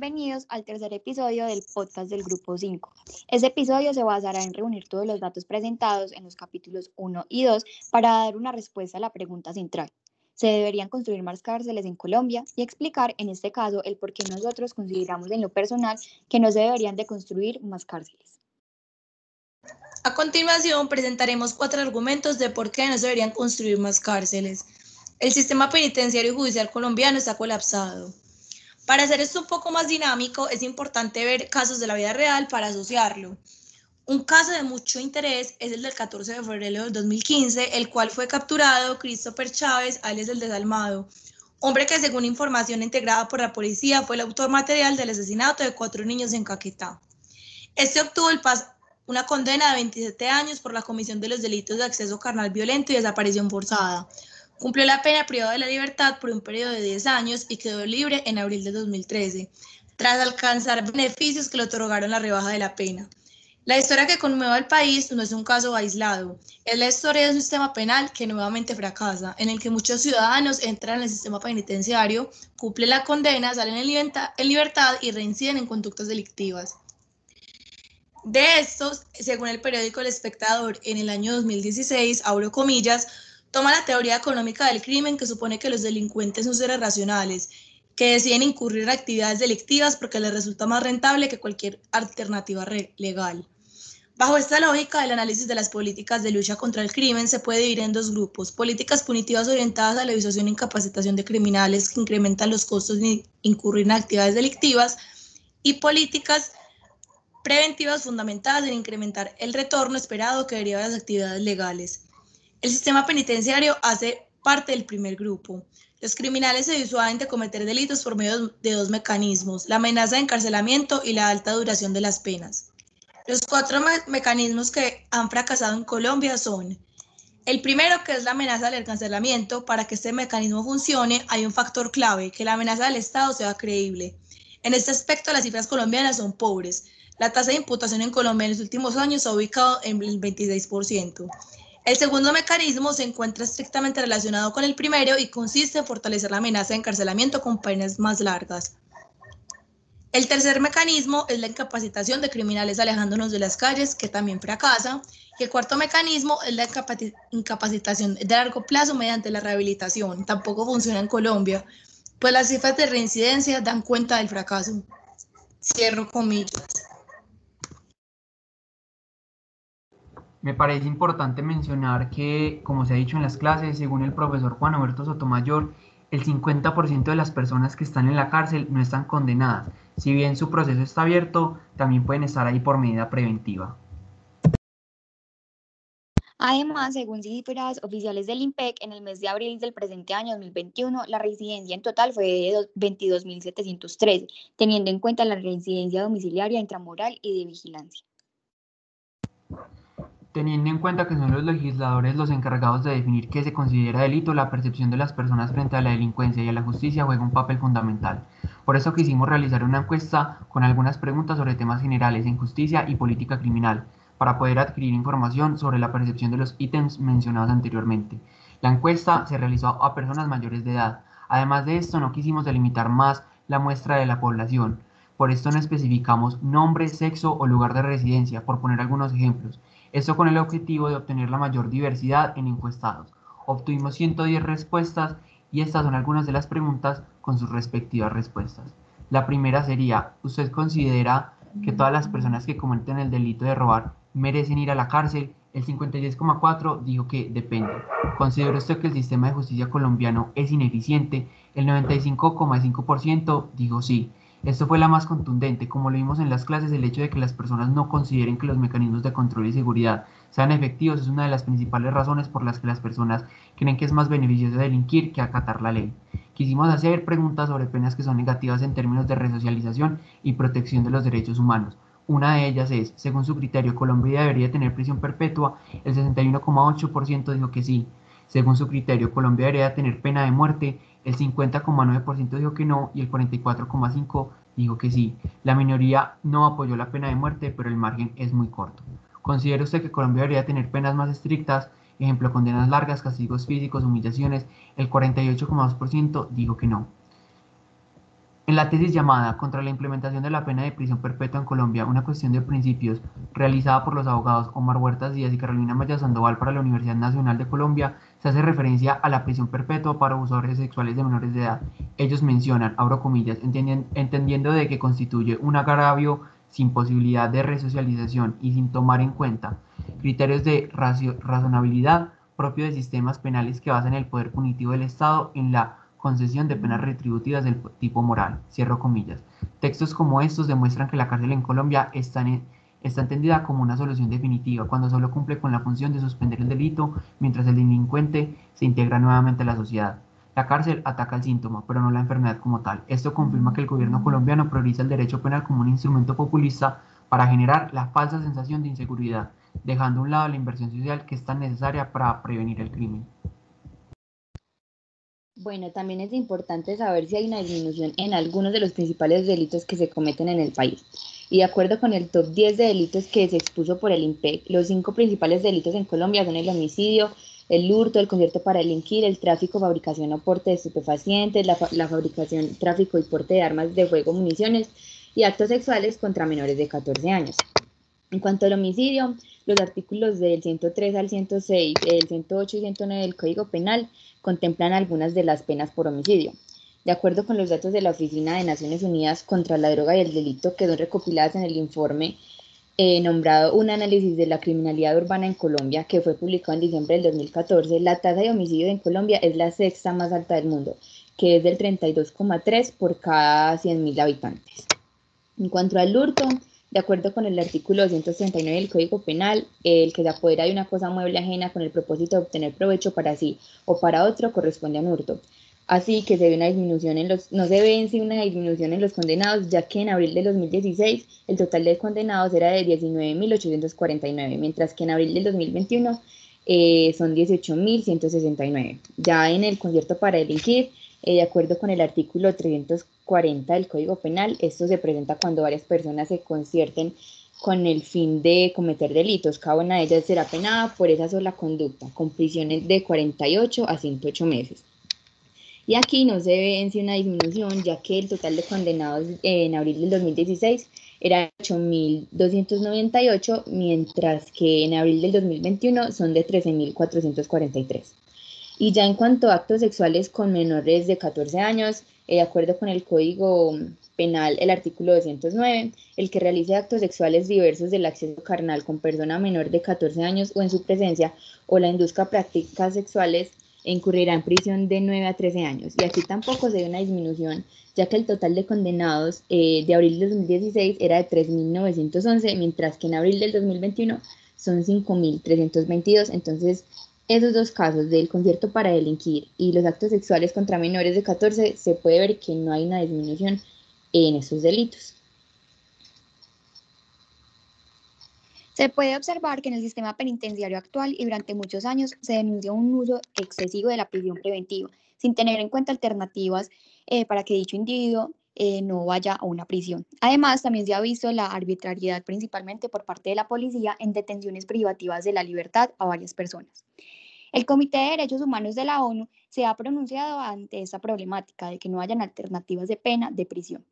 Bienvenidos al tercer episodio del podcast del Grupo 5. Este episodio se basará en reunir todos los datos presentados en los capítulos 1 y 2 para dar una respuesta a la pregunta central. ¿Se deberían construir más cárceles en Colombia? Y explicar en este caso el por qué nosotros consideramos en lo personal que no se deberían de construir más cárceles. A continuación presentaremos cuatro argumentos de por qué no se deberían construir más cárceles. El sistema penitenciario y judicial colombiano está colapsado. Para hacer esto un poco más dinámico, es importante ver casos de la vida real para asociarlo. Un caso de mucho interés es el del 14 de febrero del 2015, el cual fue capturado Christopher Chávez, alias el desalmado, hombre que según información integrada por la policía fue el autor material del asesinato de cuatro niños en Caquetá. Este obtuvo una condena de 27 años por la comisión de los delitos de acceso carnal violento y desaparición forzada. Cumplió la pena privada de la libertad por un periodo de 10 años y quedó libre en abril de 2013, tras alcanzar beneficios que le otorgaron la rebaja de la pena. La historia que conmueve al país no es un caso aislado, es la historia de un sistema penal que nuevamente fracasa, en el que muchos ciudadanos entran en el sistema penitenciario, cumplen la condena, salen en libertad y reinciden en conductas delictivas. De estos, según el periódico El Espectador, en el año 2016, abro comillas, Toma la teoría económica del crimen que supone que los delincuentes son seres racionales, que deciden incurrir en actividades delictivas porque les resulta más rentable que cualquier alternativa legal. Bajo esta lógica, el análisis de las políticas de lucha contra el crimen se puede dividir en dos grupos. Políticas punitivas orientadas a la disuasión e incapacitación de criminales que incrementan los costos de incurrir en actividades delictivas y políticas preventivas fundamentadas en incrementar el retorno esperado que deriva de las actividades legales. El sistema penitenciario hace parte del primer grupo. Los criminales se disuaden de cometer delitos por medio de dos mecanismos, la amenaza de encarcelamiento y la alta duración de las penas. Los cuatro mecanismos que han fracasado en Colombia son el primero, que es la amenaza del encarcelamiento. Para que este mecanismo funcione, hay un factor clave, que la amenaza del Estado sea creíble. En este aspecto, las cifras colombianas son pobres. La tasa de imputación en Colombia en los últimos años se ha ubicado en el 26%. El segundo mecanismo se encuentra estrictamente relacionado con el primero y consiste en fortalecer la amenaza de encarcelamiento con penas más largas. El tercer mecanismo es la incapacitación de criminales alejándonos de las calles, que también fracasa. Y el cuarto mecanismo es la incapacitación de largo plazo mediante la rehabilitación. Tampoco funciona en Colombia, pues las cifras de reincidencia dan cuenta del fracaso. Cierro comillas. Me parece importante mencionar que, como se ha dicho en las clases, según el profesor Juan Alberto Sotomayor, el 50% de las personas que están en la cárcel no están condenadas. Si bien su proceso está abierto, también pueden estar ahí por medida preventiva. Además, según cifras oficiales del IMPEC, en el mes de abril del presente año 2021, la residencia en total fue de 22.713, teniendo en cuenta la residencia domiciliaria, intramural y de vigilancia teniendo en cuenta que son los legisladores los encargados de definir qué se considera delito, la percepción de las personas frente a la delincuencia y a la justicia juega un papel fundamental. Por eso quisimos realizar una encuesta con algunas preguntas sobre temas generales en justicia y política criminal, para poder adquirir información sobre la percepción de los ítems mencionados anteriormente. La encuesta se realizó a personas mayores de edad. Además de esto, no quisimos delimitar más la muestra de la población. Por esto no especificamos nombre, sexo o lugar de residencia, por poner algunos ejemplos esto con el objetivo de obtener la mayor diversidad en encuestados. Obtuvimos 110 respuestas y estas son algunas de las preguntas con sus respectivas respuestas. La primera sería, ¿usted considera que todas las personas que cometen el delito de robar merecen ir a la cárcel? El 56,4 dijo que depende. ¿Considera usted que el sistema de justicia colombiano es ineficiente? El 95,5% dijo sí. Esto fue la más contundente, como lo vimos en las clases, el hecho de que las personas no consideren que los mecanismos de control y seguridad sean efectivos es una de las principales razones por las que las personas creen que es más beneficioso delinquir que acatar la ley. Quisimos hacer preguntas sobre penas que son negativas en términos de resocialización y protección de los derechos humanos. Una de ellas es, según su criterio, Colombia debería tener prisión perpetua, el 61,8% dijo que sí. Según su criterio, Colombia debería tener pena de muerte, el 50,9% dijo que no y el 44,5% dijo que sí. La minoría no apoyó la pena de muerte, pero el margen es muy corto. ¿Considera usted que Colombia debería tener penas más estrictas? Ejemplo, condenas largas, castigos físicos, humillaciones. El 48,2% dijo que no. En la tesis llamada Contra la implementación de la pena de prisión perpetua en Colombia, una cuestión de principios, realizada por los abogados Omar Huertas Díaz y Carolina Maya Sandoval para la Universidad Nacional de Colombia, se hace referencia a la prisión perpetua para abusadores sexuales de menores de edad. Ellos mencionan, abro comillas, entendiendo de que constituye un agravio sin posibilidad de resocialización y sin tomar en cuenta criterios de razonabilidad propio de sistemas penales que basan el poder punitivo del Estado en la concesión de penas retributivas del tipo moral. Cierro comillas. Textos como estos demuestran que la cárcel en Colombia está, está entendida como una solución definitiva, cuando solo cumple con la función de suspender el delito mientras el delincuente se integra nuevamente a la sociedad. La cárcel ataca el síntoma, pero no la enfermedad como tal. Esto confirma que el gobierno colombiano prioriza el derecho penal como un instrumento populista para generar la falsa sensación de inseguridad, dejando a un lado la inversión social que es tan necesaria para prevenir el crimen. Bueno, también es importante saber si hay una disminución en algunos de los principales delitos que se cometen en el país. Y de acuerdo con el top 10 de delitos que se expuso por el IMPEC, los cinco principales delitos en Colombia son el homicidio, el hurto, el concierto para delinquir, el tráfico, fabricación o porte de estupefacientes, la, la fabricación, tráfico y porte de armas de fuego, municiones y actos sexuales contra menores de 14 años. En cuanto al homicidio, los artículos del 103 al 106, el 108 y 109 del Código Penal contemplan algunas de las penas por homicidio. De acuerdo con los datos de la Oficina de Naciones Unidas contra la Droga y el Delito que son recopiladas en el informe eh, nombrado Un análisis de la criminalidad urbana en Colombia, que fue publicado en diciembre del 2014, la tasa de homicidio en Colombia es la sexta más alta del mundo, que es del 32,3 por cada 100.000 habitantes. En cuanto al hurto, de acuerdo con el artículo 239 del Código Penal, el que se apodera de una cosa mueble ajena con el propósito de obtener provecho para sí o para otro corresponde a un hurto. Así que se ve una disminución en los, no se ve en sí una disminución en los condenados, ya que en abril de 2016 el total de condenados era de 19.849, mientras que en abril del 2021 eh, son 18.169. Ya en el concierto para delinquir, eh, de acuerdo con el artículo 340 del Código Penal, esto se presenta cuando varias personas se concierten con el fin de cometer delitos. Cada una de ellas será penada por esa sola conducta, con prisiones de 48 a 108 meses. Y aquí no se ve una disminución, ya que el total de condenados en abril del 2016 era 8.298, mientras que en abril del 2021 son de 13.443. Y ya en cuanto a actos sexuales con menores de 14 años, eh, de acuerdo con el Código Penal, el artículo 209, el que realice actos sexuales diversos del acceso carnal con persona menor de 14 años o en su presencia o la induzca a prácticas sexuales incurrirá en prisión de 9 a 13 años. Y aquí tampoco se ve una disminución, ya que el total de condenados eh, de abril de 2016 era de 3.911, mientras que en abril del 2021 son 5.322. Entonces, esos dos casos del concierto para delinquir y los actos sexuales contra menores de 14, se puede ver que no hay una disminución en esos delitos. Se puede observar que en el sistema penitenciario actual y durante muchos años se denunció un uso excesivo de la prisión preventiva, sin tener en cuenta alternativas eh, para que dicho individuo eh, no vaya a una prisión. Además, también se ha visto la arbitrariedad principalmente por parte de la policía en detenciones privativas de la libertad a varias personas. El Comité de Derechos Humanos de la ONU se ha pronunciado ante esta problemática de que no hayan alternativas de pena de prisión.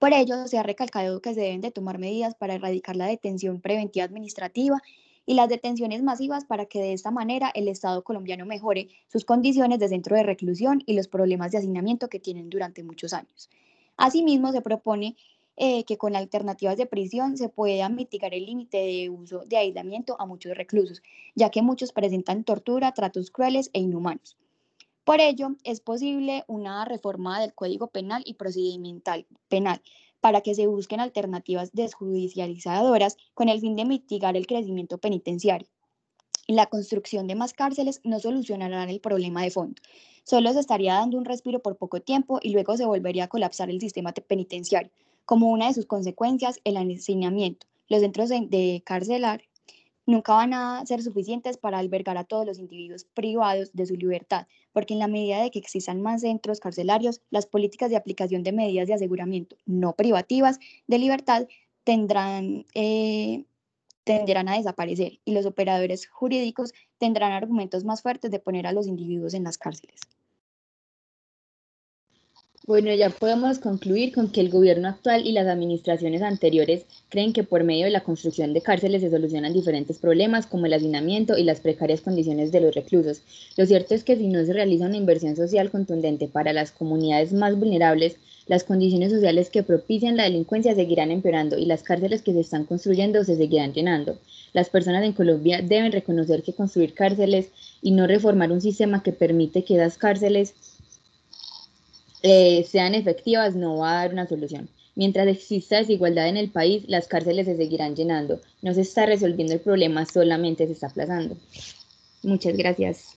Por ello, se ha recalcado que se deben de tomar medidas para erradicar la detención preventiva administrativa y las detenciones masivas para que de esta manera el Estado colombiano mejore sus condiciones de centro de reclusión y los problemas de hacinamiento que tienen durante muchos años. Asimismo, se propone eh, que con alternativas de prisión se pueda mitigar el límite de uso de aislamiento a muchos reclusos, ya que muchos presentan tortura, tratos crueles e inhumanos. Por ello, es posible una reforma del Código Penal y Procedimental Penal para que se busquen alternativas desjudicializadoras con el fin de mitigar el crecimiento penitenciario. La construcción de más cárceles no solucionará el problema de fondo. Solo se estaría dando un respiro por poco tiempo y luego se volvería a colapsar el sistema penitenciario, como una de sus consecuencias, el enseñamiento. Los centros de, carcelar nunca van a ser suficientes para albergar a todos los individuos privados de su libertad, porque en la medida de que existan más centros carcelarios, las políticas de aplicación de medidas de aseguramiento no privativas de libertad tendrán, eh, tenderán a desaparecer y los operadores jurídicos tendrán argumentos más fuertes de poner a los individuos en las cárceles. Bueno, ya podemos concluir con que el gobierno actual y las administraciones anteriores creen que por medio de la construcción de cárceles se solucionan diferentes problemas como el hacinamiento y las precarias condiciones de los reclusos. Lo cierto es que si no se realiza una inversión social contundente para las comunidades más vulnerables, las condiciones sociales que propician la delincuencia seguirán empeorando y las cárceles que se están construyendo se seguirán llenando. Las personas en Colombia deben reconocer que construir cárceles y no reformar un sistema que permite que esas cárceles eh, sean efectivas no va a dar una solución. Mientras exista desigualdad en el país, las cárceles se seguirán llenando. No se está resolviendo el problema, solamente se está aplazando. Muchas gracias.